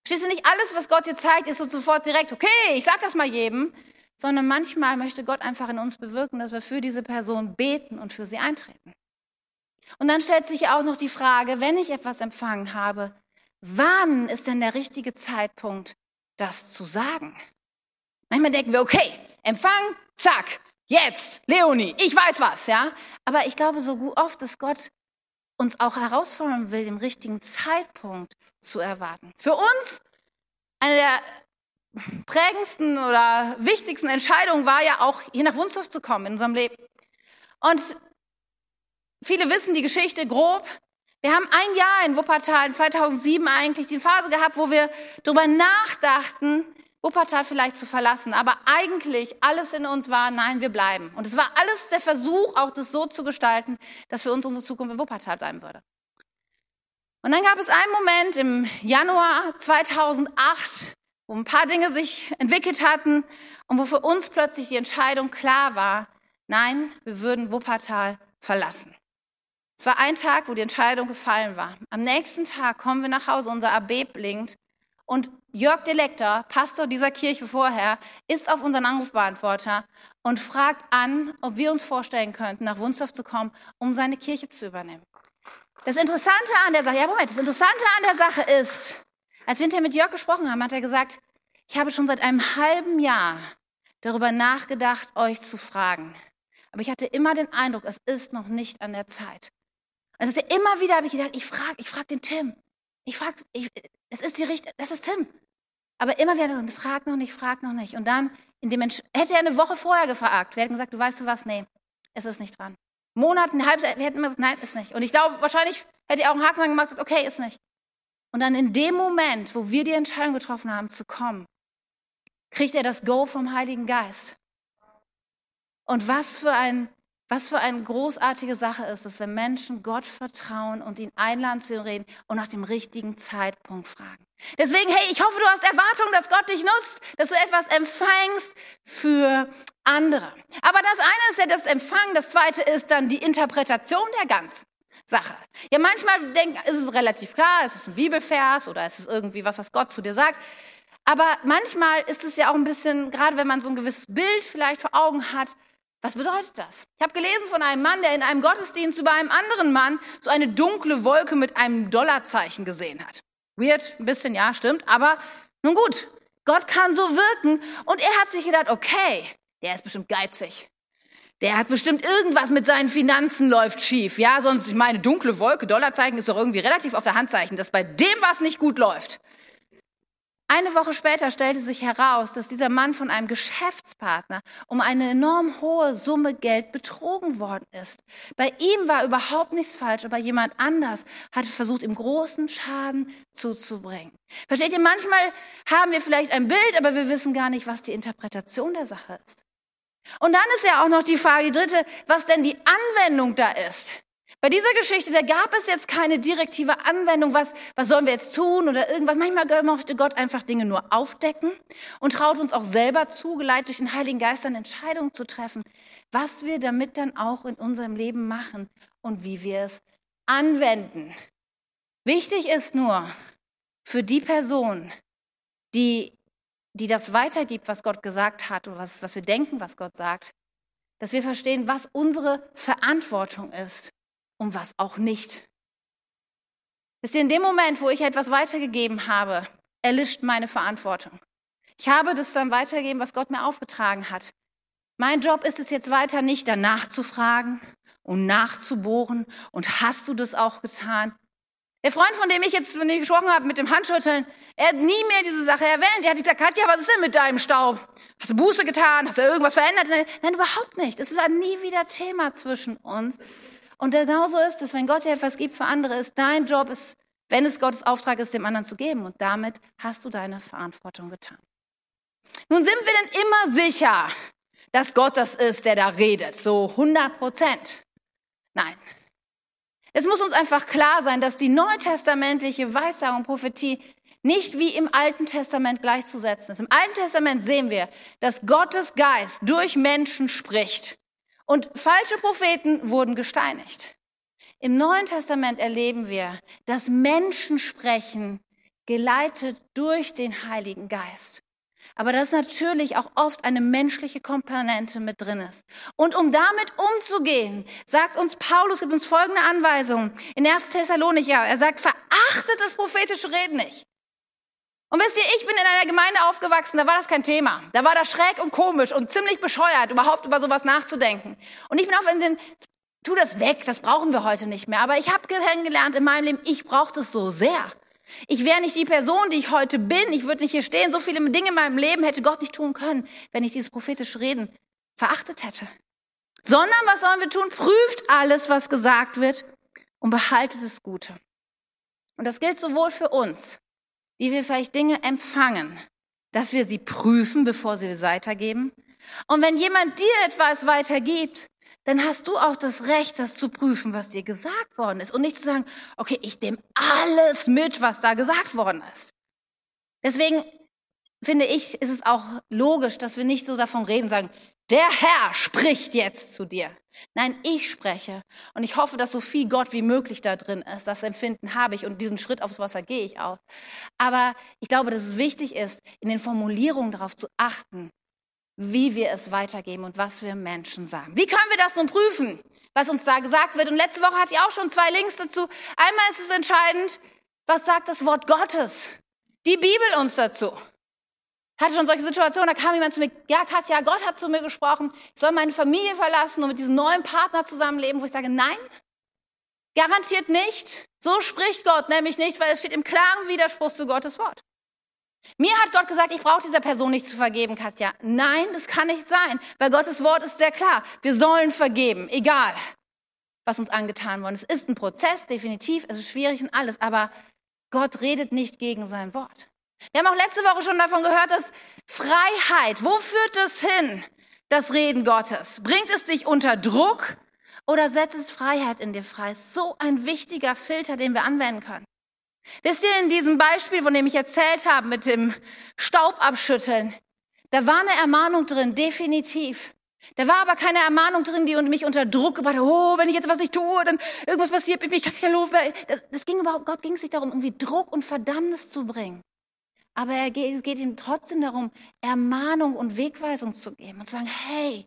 S2: Du nicht, alles, was Gott dir zeigt, ist so sofort direkt, okay, ich sag das mal jedem, sondern manchmal möchte Gott einfach in uns bewirken, dass wir für diese Person beten und für sie eintreten. Und dann stellt sich auch noch die Frage, wenn ich etwas empfangen habe, wann ist denn der richtige Zeitpunkt, das zu sagen? Manchmal denken wir, okay, Empfang, zack, jetzt, Leonie, ich weiß was, ja. Aber ich glaube so oft, dass Gott uns auch herausfordern will, den richtigen Zeitpunkt zu erwarten. Für uns eine der prägendsten oder wichtigsten Entscheidungen war ja auch, hier nach Wunsdorf zu kommen in unserem Leben. Und viele wissen die Geschichte grob. Wir haben ein Jahr in Wuppertal, 2007 eigentlich, die Phase gehabt, wo wir darüber nachdachten, Wuppertal vielleicht zu verlassen. Aber eigentlich alles in uns war, nein, wir bleiben. Und es war alles der Versuch, auch das so zu gestalten, dass für uns unsere Zukunft in Wuppertal sein würde. Und dann gab es einen Moment im Januar 2008, wo ein paar Dinge sich entwickelt hatten und wo für uns plötzlich die Entscheidung klar war, nein, wir würden Wuppertal verlassen. Es war ein Tag, wo die Entscheidung gefallen war. Am nächsten Tag kommen wir nach Hause, unser AB blinkt und Jörg Delektor, Pastor dieser Kirche vorher, ist auf unseren Anrufbeantworter und fragt an, ob wir uns vorstellen könnten, nach Wunsdorf zu kommen, um seine Kirche zu übernehmen. Das Interessante an der Sache, ja Moment, das Interessante an der Sache ist, als wir hinterher mit Jörg gesprochen haben, hat er gesagt, ich habe schon seit einem halben Jahr darüber nachgedacht, euch zu fragen. Aber ich hatte immer den Eindruck, es ist noch nicht an der Zeit. Also immer wieder habe ich gedacht, ich frage, ich frage den Tim. Ich frage, es ist die Richt das ist Tim. Aber immer wieder, frag noch nicht, frag noch nicht. Und dann, in dem Mensch, hätte er eine Woche vorher gefragt. Wir hätten gesagt, du weißt du was? Nee, es ist nicht dran. Monaten, halbes, wir hätten immer gesagt, nein, ist nicht. Und ich glaube, wahrscheinlich hätte er auch einen Haken gemacht und gesagt, okay, ist nicht. Und dann in dem Moment, wo wir die Entscheidung getroffen haben, zu kommen, kriegt er das Go vom Heiligen Geist. Und was für ein was für eine großartige Sache ist es, wenn Menschen Gott vertrauen und ihn einladen zu ihm reden und nach dem richtigen Zeitpunkt fragen. Deswegen, hey, ich hoffe, du hast Erwartungen, dass Gott dich nutzt, dass du etwas empfängst für andere. Aber das eine ist ja das Empfangen, das zweite ist dann die Interpretation der ganzen Sache. Ja, manchmal denken, ist es relativ klar, es ist ein Bibelvers oder es ist irgendwie was, was Gott zu dir sagt. Aber manchmal ist es ja auch ein bisschen, gerade wenn man so ein gewisses Bild vielleicht vor Augen hat, was bedeutet das? Ich habe gelesen von einem Mann, der in einem Gottesdienst über einem anderen Mann so eine dunkle Wolke mit einem Dollarzeichen gesehen hat. Weird, ein bisschen, ja, stimmt, aber nun gut, Gott kann so wirken und er hat sich gedacht, okay, der ist bestimmt geizig. Der hat bestimmt irgendwas mit seinen Finanzen läuft schief. Ja, sonst, ich meine, dunkle Wolke, Dollarzeichen ist doch irgendwie relativ auf der Handzeichen, dass bei dem was nicht gut läuft. Eine Woche später stellte sich heraus, dass dieser Mann von einem Geschäftspartner um eine enorm hohe Summe Geld betrogen worden ist. Bei ihm war überhaupt nichts falsch, aber jemand anders hatte versucht, ihm großen Schaden zuzubringen. Versteht ihr, manchmal haben wir vielleicht ein Bild, aber wir wissen gar nicht, was die Interpretation der Sache ist. Und dann ist ja auch noch die Frage, die dritte, was denn die Anwendung da ist. Bei dieser Geschichte, da gab es jetzt keine direktive Anwendung, was, was sollen wir jetzt tun oder irgendwas. Manchmal möchte Gott einfach Dinge nur aufdecken und traut uns auch selber zu, geleitet durch den Heiligen Geist, dann Entscheidungen zu treffen, was wir damit dann auch in unserem Leben machen und wie wir es anwenden. Wichtig ist nur für die Person, die, die das weitergibt, was Gott gesagt hat oder was, was wir denken, was Gott sagt, dass wir verstehen, was unsere Verantwortung ist und was auch nicht. Ihr, in dem Moment, wo ich etwas weitergegeben habe, erlischt meine Verantwortung. Ich habe das dann weitergegeben, was Gott mir aufgetragen hat. Mein Job ist es jetzt weiter nicht, danach zu fragen und nachzubohren. Und hast du das auch getan? Der Freund, von dem ich jetzt wenn ich gesprochen habe, mit dem Handschütteln, er hat nie mehr diese Sache erwähnt. Er hat gesagt, Katja, was ist denn mit deinem Staub? Hast du Buße getan? Hast du irgendwas verändert? Nein, überhaupt nicht. Es war nie wieder Thema zwischen uns. Und genauso ist es, wenn Gott dir etwas gibt für andere, ist dein Job, ist, wenn es Gottes Auftrag ist, dem anderen zu geben. Und damit hast du deine Verantwortung getan. Nun sind wir denn immer sicher, dass Gott das ist, der da redet, so 100 Prozent. Nein. Es muss uns einfach klar sein, dass die neutestamentliche Weissagung Prophetie nicht wie im Alten Testament gleichzusetzen ist. Im Alten Testament sehen wir, dass Gottes Geist durch Menschen spricht und falsche Propheten wurden gesteinigt. Im Neuen Testament erleben wir, dass Menschen sprechen, geleitet durch den Heiligen Geist. Aber dass natürlich auch oft eine menschliche Komponente mit drin ist. Und um damit umzugehen, sagt uns Paulus, gibt uns folgende Anweisung in 1. Thessalonicher. Er sagt, verachtet das prophetische Reden nicht. Und wisst ihr, ich bin in einer Gemeinde aufgewachsen, da war das kein Thema. Da war das schräg und komisch und ziemlich bescheuert, überhaupt über sowas nachzudenken. Und ich bin auf den, tu das weg, das brauchen wir heute nicht mehr. Aber ich habe kennengelernt in meinem Leben, ich brauche das so sehr. Ich wäre nicht die Person, die ich heute bin. Ich würde nicht hier stehen. So viele Dinge in meinem Leben hätte Gott nicht tun können, wenn ich dieses prophetische Reden verachtet hätte. Sondern was sollen wir tun? Prüft alles, was gesagt wird und behaltet das Gute. Und das gilt sowohl für uns, wie wir vielleicht Dinge empfangen, dass wir sie prüfen, bevor sie weitergeben. Und wenn jemand dir etwas weitergibt, dann hast du auch das Recht, das zu prüfen, was dir gesagt worden ist. Und nicht zu sagen, okay, ich nehme alles mit, was da gesagt worden ist. Deswegen finde ich, ist es auch logisch, dass wir nicht so davon reden, sagen, der Herr spricht jetzt zu dir. Nein, ich spreche. Und ich hoffe, dass so viel Gott wie möglich da drin ist. Das Empfinden habe ich und diesen Schritt aufs Wasser gehe ich auch. Aber ich glaube, dass es wichtig ist, in den Formulierungen darauf zu achten, wie wir es weitergeben und was wir Menschen sagen. Wie können wir das nun prüfen, was uns da gesagt wird? Und letzte Woche hatte ich auch schon zwei Links dazu. Einmal ist es entscheidend, was sagt das Wort Gottes? Die Bibel uns dazu. Hatte schon solche Situationen, da kam jemand zu mir, ja Katja, Gott hat zu mir gesprochen, ich soll meine Familie verlassen und mit diesem neuen Partner zusammenleben, wo ich sage, nein, garantiert nicht. So spricht Gott nämlich nicht, weil es steht im klaren Widerspruch zu Gottes Wort. Mir hat Gott gesagt, ich brauche dieser Person nicht zu vergeben, Katja. Nein, das kann nicht sein, weil Gottes Wort ist sehr klar. Wir sollen vergeben, egal, was uns angetan worden ist. Es ist ein Prozess, definitiv, es ist schwierig und alles, aber Gott redet nicht gegen sein Wort. Wir haben auch letzte Woche schon davon gehört, dass Freiheit, wo führt es hin, das Reden Gottes? Bringt es dich unter Druck oder setzt es Freiheit in dir frei? So ein wichtiger Filter, den wir anwenden können. Wisst ihr, in diesem Beispiel, von dem ich erzählt habe, mit dem Staub abschütteln, da war eine Ermahnung drin, definitiv. Da war aber keine Ermahnung drin, die mich unter Druck gebracht hat, oh, wenn ich jetzt was nicht tue, dann irgendwas passiert mit mir, ich kann keine Luft Das, das ging überhaupt, Gott ging es nicht darum, irgendwie Druck und Verdammnis zu bringen. Aber er es geht ihm trotzdem darum, Ermahnung und Wegweisung zu geben und zu sagen, hey,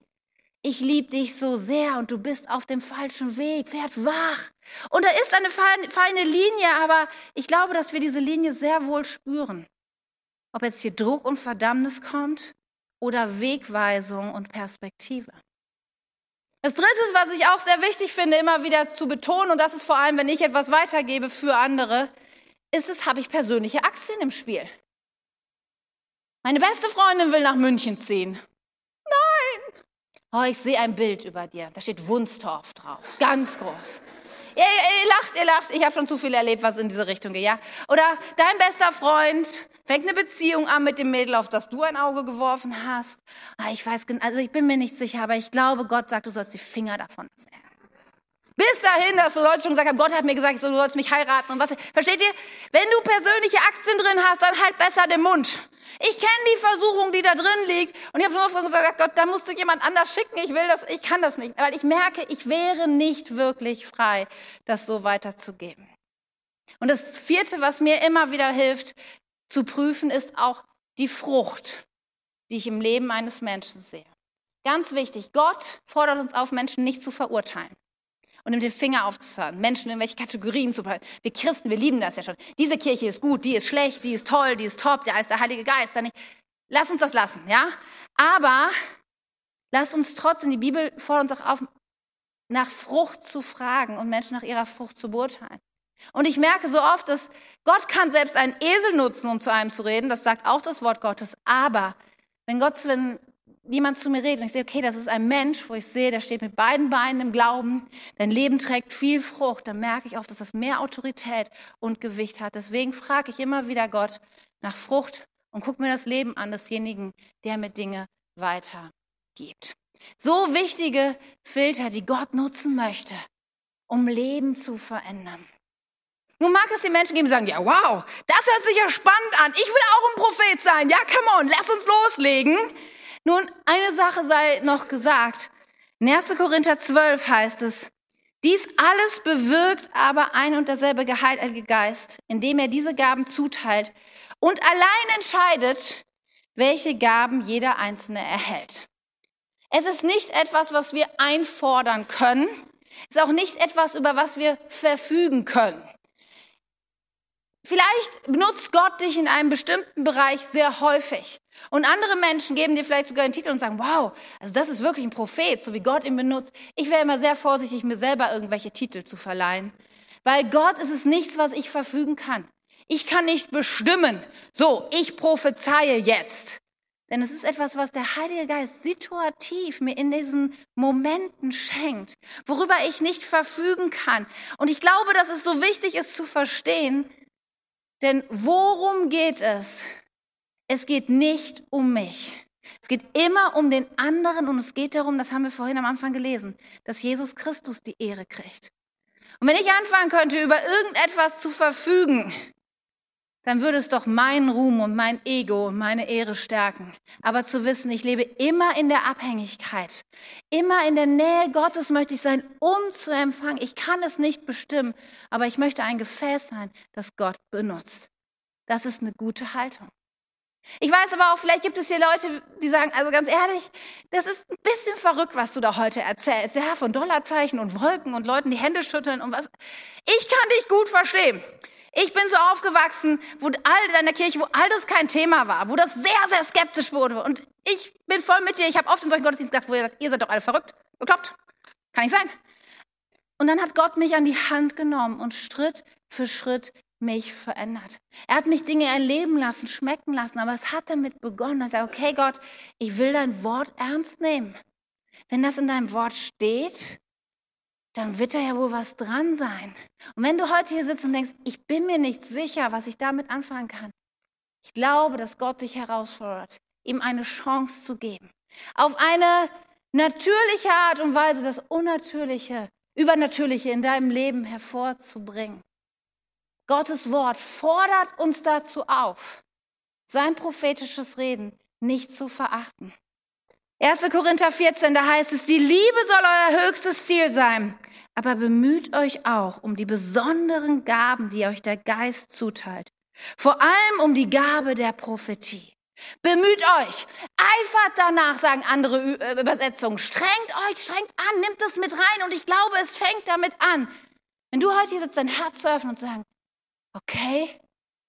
S2: ich liebe dich so sehr und du bist auf dem falschen Weg, werd wach. Und da ist eine feine Linie, aber ich glaube, dass wir diese Linie sehr wohl spüren. Ob jetzt hier Druck und Verdammnis kommt oder Wegweisung und Perspektive. Das Dritte, was ich auch sehr wichtig finde, immer wieder zu betonen, und das ist vor allem, wenn ich etwas weitergebe für andere, ist es, habe ich persönliche Aktien im Spiel. Meine beste Freundin will nach München ziehen. Nein! Oh, ich sehe ein Bild über dir. Da steht Wunstorf drauf. Ganz groß. Ihr, ihr lacht, ihr lacht. Ich habe schon zu viel erlebt, was in diese Richtung geht, ja? Oder dein bester Freund fängt eine Beziehung an mit dem Mädel, auf das du ein Auge geworfen hast. Ah, ich weiß, also ich bin mir nicht sicher, aber ich glaube, Gott sagt, du sollst die Finger davon lassen. Bis dahin, dass du Leute schon gesagt haben, Gott hat mir gesagt, du sollst mich heiraten und was. Versteht ihr? Wenn du persönliche Aktien drin hast, dann halt besser den Mund. Ich kenne die Versuchung, die da drin liegt. Und ich habe schon oft gesagt, Gott, da musst du jemand anders schicken. Ich will das, ich kann das nicht. Weil ich merke, ich wäre nicht wirklich frei, das so weiterzugeben. Und das vierte, was mir immer wieder hilft, zu prüfen, ist auch die Frucht, die ich im Leben eines Menschen sehe. Ganz wichtig, Gott fordert uns auf, Menschen nicht zu verurteilen und mit dem Finger aufzuhören, Menschen in welche Kategorien zu bleiben. Wir Christen, wir lieben das ja schon. Diese Kirche ist gut, die ist schlecht, die ist toll, die ist top, da ist der Heilige Geist. Da nicht. Lass uns das lassen, ja? Aber lass uns trotzdem, die Bibel fordert uns auch auf, nach Frucht zu fragen und Menschen nach ihrer Frucht zu beurteilen. Und ich merke so oft, dass Gott kann selbst einen Esel nutzen, um zu einem zu reden. Das sagt auch das Wort Gottes. Aber wenn Gott, wenn jemand zu mir redet und ich sehe, okay, das ist ein Mensch, wo ich sehe, der steht mit beiden Beinen im Glauben, dein Leben trägt viel Frucht, dann merke ich oft, dass das mehr Autorität und Gewicht hat. Deswegen frage ich immer wieder Gott nach Frucht und gucke mir das Leben an desjenigen, der mir Dinge weitergibt. So wichtige Filter, die Gott nutzen möchte, um Leben zu verändern. Nun mag es die Menschen geben, die sagen, ja, wow, das hört sich ja spannend an. Ich will auch ein Prophet sein. Ja, come on, lass uns loslegen. Nun, eine Sache sei noch gesagt. In 1. Korinther 12 heißt es, dies alles bewirkt aber ein und derselbe Geheilige Geist, indem er diese Gaben zuteilt und allein entscheidet, welche Gaben jeder Einzelne erhält. Es ist nicht etwas, was wir einfordern können. Es ist auch nicht etwas, über was wir verfügen können. Vielleicht benutzt Gott dich in einem bestimmten Bereich sehr häufig. Und andere Menschen geben dir vielleicht sogar einen Titel und sagen, wow, also das ist wirklich ein Prophet, so wie Gott ihn benutzt. Ich wäre immer sehr vorsichtig, mir selber irgendwelche Titel zu verleihen. Weil Gott ist es nichts, was ich verfügen kann. Ich kann nicht bestimmen, so, ich prophezeie jetzt. Denn es ist etwas, was der Heilige Geist situativ mir in diesen Momenten schenkt, worüber ich nicht verfügen kann. Und ich glaube, dass es so wichtig ist zu verstehen, denn worum geht es? Es geht nicht um mich. Es geht immer um den anderen und es geht darum, das haben wir vorhin am Anfang gelesen, dass Jesus Christus die Ehre kriegt. Und wenn ich anfangen könnte, über irgendetwas zu verfügen, dann würde es doch meinen Ruhm und mein Ego und meine Ehre stärken. Aber zu wissen, ich lebe immer in der Abhängigkeit, immer in der Nähe Gottes möchte ich sein, um zu empfangen. Ich kann es nicht bestimmen, aber ich möchte ein Gefäß sein, das Gott benutzt. Das ist eine gute Haltung. Ich weiß aber auch, vielleicht gibt es hier Leute, die sagen, also ganz ehrlich, das ist ein bisschen verrückt, was du da heute erzählst. Ja, von Dollarzeichen und Wolken und Leuten die Hände schütteln und was. Ich kann dich gut verstehen. Ich bin so aufgewachsen, wo all in der Kirche, wo all das kein Thema war, wo das sehr, sehr skeptisch wurde. Und ich bin voll mit dir. Ich habe oft in solchen Gottesdiensten gesagt, wo ihr sagt, ihr seid doch alle verrückt, bekloppt. Kann nicht sein. Und dann hat Gott mich an die Hand genommen und Schritt für Schritt mich verändert. Er hat mich Dinge erleben lassen, schmecken lassen, aber es hat damit begonnen, dass er, okay Gott, ich will dein Wort ernst nehmen. Wenn das in deinem Wort steht, dann wird da ja wohl was dran sein. Und wenn du heute hier sitzt und denkst, ich bin mir nicht sicher, was ich damit anfangen kann, ich glaube, dass Gott dich herausfordert, ihm eine Chance zu geben, auf eine natürliche Art und Weise das Unnatürliche, Übernatürliche in deinem Leben hervorzubringen. Gottes Wort fordert uns dazu auf, sein prophetisches Reden nicht zu verachten. 1. Korinther 14, da heißt es, die Liebe soll euer höchstes Ziel sein, aber bemüht euch auch um die besonderen Gaben, die euch der Geist zuteilt. Vor allem um die Gabe der Prophetie. Bemüht euch, eifert danach, sagen andere äh, Übersetzungen. Strengt euch, strengt an, nimmt es mit rein und ich glaube, es fängt damit an. Wenn du heute hier sitzt, dein Herz zu öffnen und zu sagen, okay,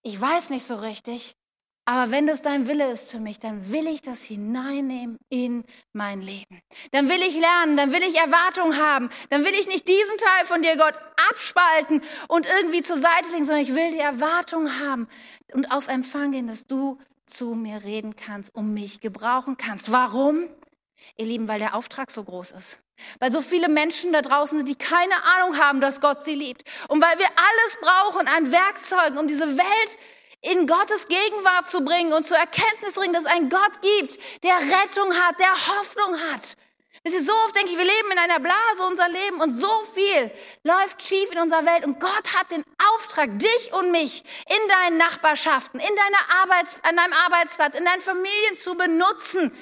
S2: ich weiß nicht so richtig, aber wenn das dein Wille ist für mich, dann will ich das hineinnehmen in mein Leben. Dann will ich lernen, dann will ich Erwartung haben, dann will ich nicht diesen Teil von dir, Gott, abspalten und irgendwie zur Seite legen, sondern ich will die Erwartung haben und auf Empfang gehen, dass du zu mir reden kannst, um mich gebrauchen kannst. Warum? Ihr Lieben, weil der Auftrag so groß ist. Weil so viele Menschen da draußen sind, die keine Ahnung haben, dass Gott sie liebt. Und weil wir alles brauchen an Werkzeugen, um diese Welt in Gottes Gegenwart zu bringen und zur Erkenntnis bringen, dass es einen Gott gibt, der Rettung hat, der Hoffnung hat. Wisst ihr, so oft denke ich, wir leben in einer Blase unser Leben und so viel läuft schief in unserer Welt und Gott hat den Auftrag, dich und mich in deinen Nachbarschaften, in deiner Arbeits, an deinem Arbeitsplatz, in deinen Familien zu benutzen.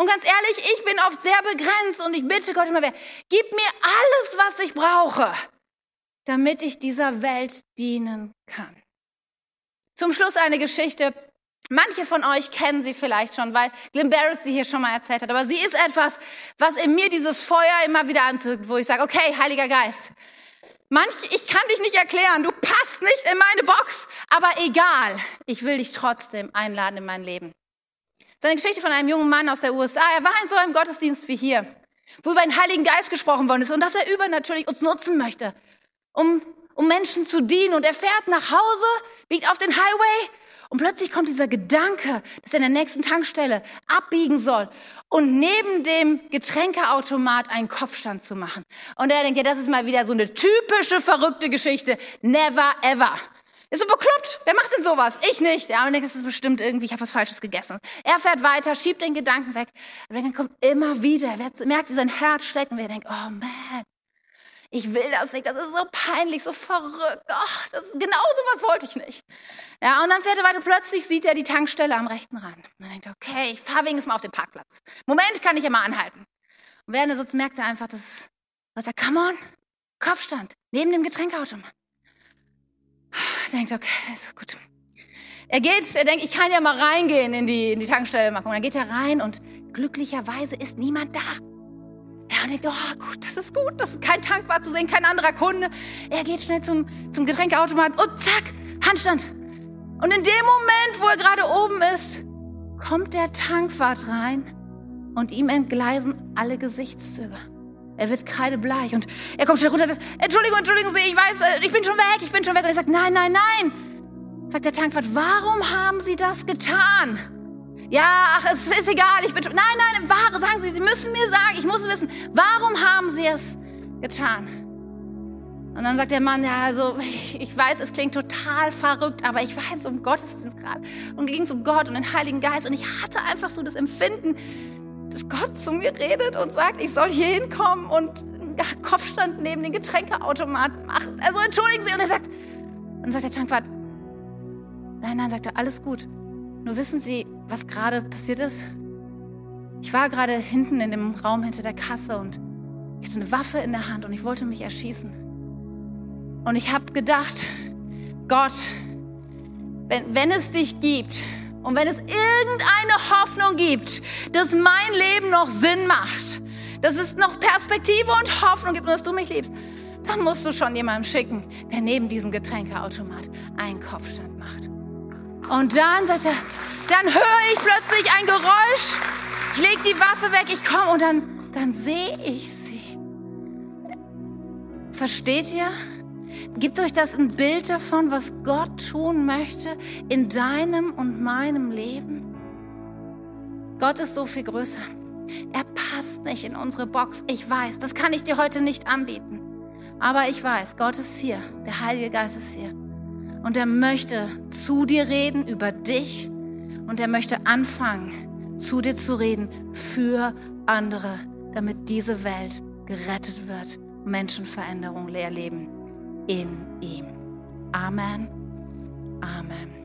S2: Und ganz ehrlich, ich bin oft sehr begrenzt und ich bitte Gott immer wieder, gib mir alles, was ich brauche, damit ich dieser Welt dienen kann. Zum Schluss eine Geschichte. Manche von euch kennen sie vielleicht schon, weil Glenn Barrett sie hier schon mal erzählt hat. Aber sie ist etwas, was in mir dieses Feuer immer wieder anzückt, wo ich sage, okay, Heiliger Geist, manch, ich kann dich nicht erklären, du passt nicht in meine Box, aber egal, ich will dich trotzdem einladen in mein Leben. Seine Geschichte von einem jungen Mann aus der USA. Er war in so einem Gottesdienst wie hier, wo über den Heiligen Geist gesprochen worden ist und dass er übernatürlich uns nutzen möchte, um um Menschen zu dienen. Und er fährt nach Hause, biegt auf den Highway und plötzlich kommt dieser Gedanke, dass er in der nächsten Tankstelle abbiegen soll und neben dem Getränkeautomat einen Kopfstand zu machen. Und er denkt, ja, das ist mal wieder so eine typische verrückte Geschichte. Never ever. Ist so bekloppt. Wer macht denn sowas? Ich nicht. Ja, und denkt, es ist bestimmt irgendwie, ich habe was Falsches gegessen. Er fährt weiter, schiebt den Gedanken weg. Aber dann kommt immer wieder, er merkt, wie sein Herz schlägt und er denkt, oh man, ich will das nicht, das ist so peinlich, so verrückt. Oh, das ist, genau sowas wollte ich nicht. Ja, und dann fährt er weiter, plötzlich sieht er die Tankstelle am rechten Rand. Und er denkt, okay, ich fahre wenigstens mal auf den Parkplatz. Moment, kann ich ja mal anhalten. Und während er sitzt, merkt er einfach, dass, was er, come on, Kopfstand, neben dem Getränkeautomat. Denkt, okay, ist gut. Er geht, er denkt, ich kann ja mal reingehen in die, in die Tankstelle machen. Und dann geht er rein und glücklicherweise ist niemand da. Er denkt, oh gut, das ist gut, das ist kein Tank war zu sehen, kein anderer Kunde. Er geht schnell zum, zum Getränkeautomaten und zack, Handstand. Und in dem Moment, wo er gerade oben ist, kommt der Tankwart rein und ihm entgleisen alle Gesichtszüge. Er wird kreidebleich und er kommt schnell runter und sagt, Entschuldigung, entschuldigen Sie, ich weiß, äh, ich bin schon weg, ich bin schon weg. Und er sagt, nein, nein, nein. Sagt der Tankwart, warum haben Sie das getan? Ja, ach, es ist egal, ich bin schon, nein, nein, wahre, sagen Sie, Sie müssen mir sagen, ich muss wissen, warum haben Sie es getan? Und dann sagt der Mann, ja, also ich, ich weiß, es klingt total verrückt, aber ich war jetzt um Gottesdienst gerade und ging es um Gott und den Heiligen Geist und ich hatte einfach so das Empfinden, dass Gott zu mir redet und sagt, ich soll hier hinkommen und einen Kopfstand neben den Getränkeautomaten machen. Also entschuldigen Sie. Und er sagt, und dann sagt der Tankwart, nein, nein, sagt er, alles gut. Nur wissen Sie, was gerade passiert ist? Ich war gerade hinten in dem Raum hinter der Kasse und ich hatte eine Waffe in der Hand und ich wollte mich erschießen. Und ich habe gedacht, Gott, wenn, wenn es dich gibt, und wenn es irgendeine Hoffnung gibt, dass mein Leben noch Sinn macht, dass es noch Perspektive und Hoffnung gibt und dass du mich liebst, dann musst du schon jemanden schicken, der neben diesem Getränkeautomat einen Kopfstand macht. Und dann sagt er, dann höre ich plötzlich ein Geräusch, ich leg die Waffe weg, ich komme und dann, dann sehe ich sie. Versteht ihr? Gibt euch das ein Bild davon, was Gott tun möchte in deinem und meinem Leben? Gott ist so viel größer. Er passt nicht in unsere Box. Ich weiß, das kann ich dir heute nicht anbieten. Aber ich weiß, Gott ist hier. Der Heilige Geist ist hier. Und er möchte zu dir reden über dich. Und er möchte anfangen, zu dir zu reden für andere, damit diese Welt gerettet wird, Menschenveränderung erleben in ihm. Amen. Amen.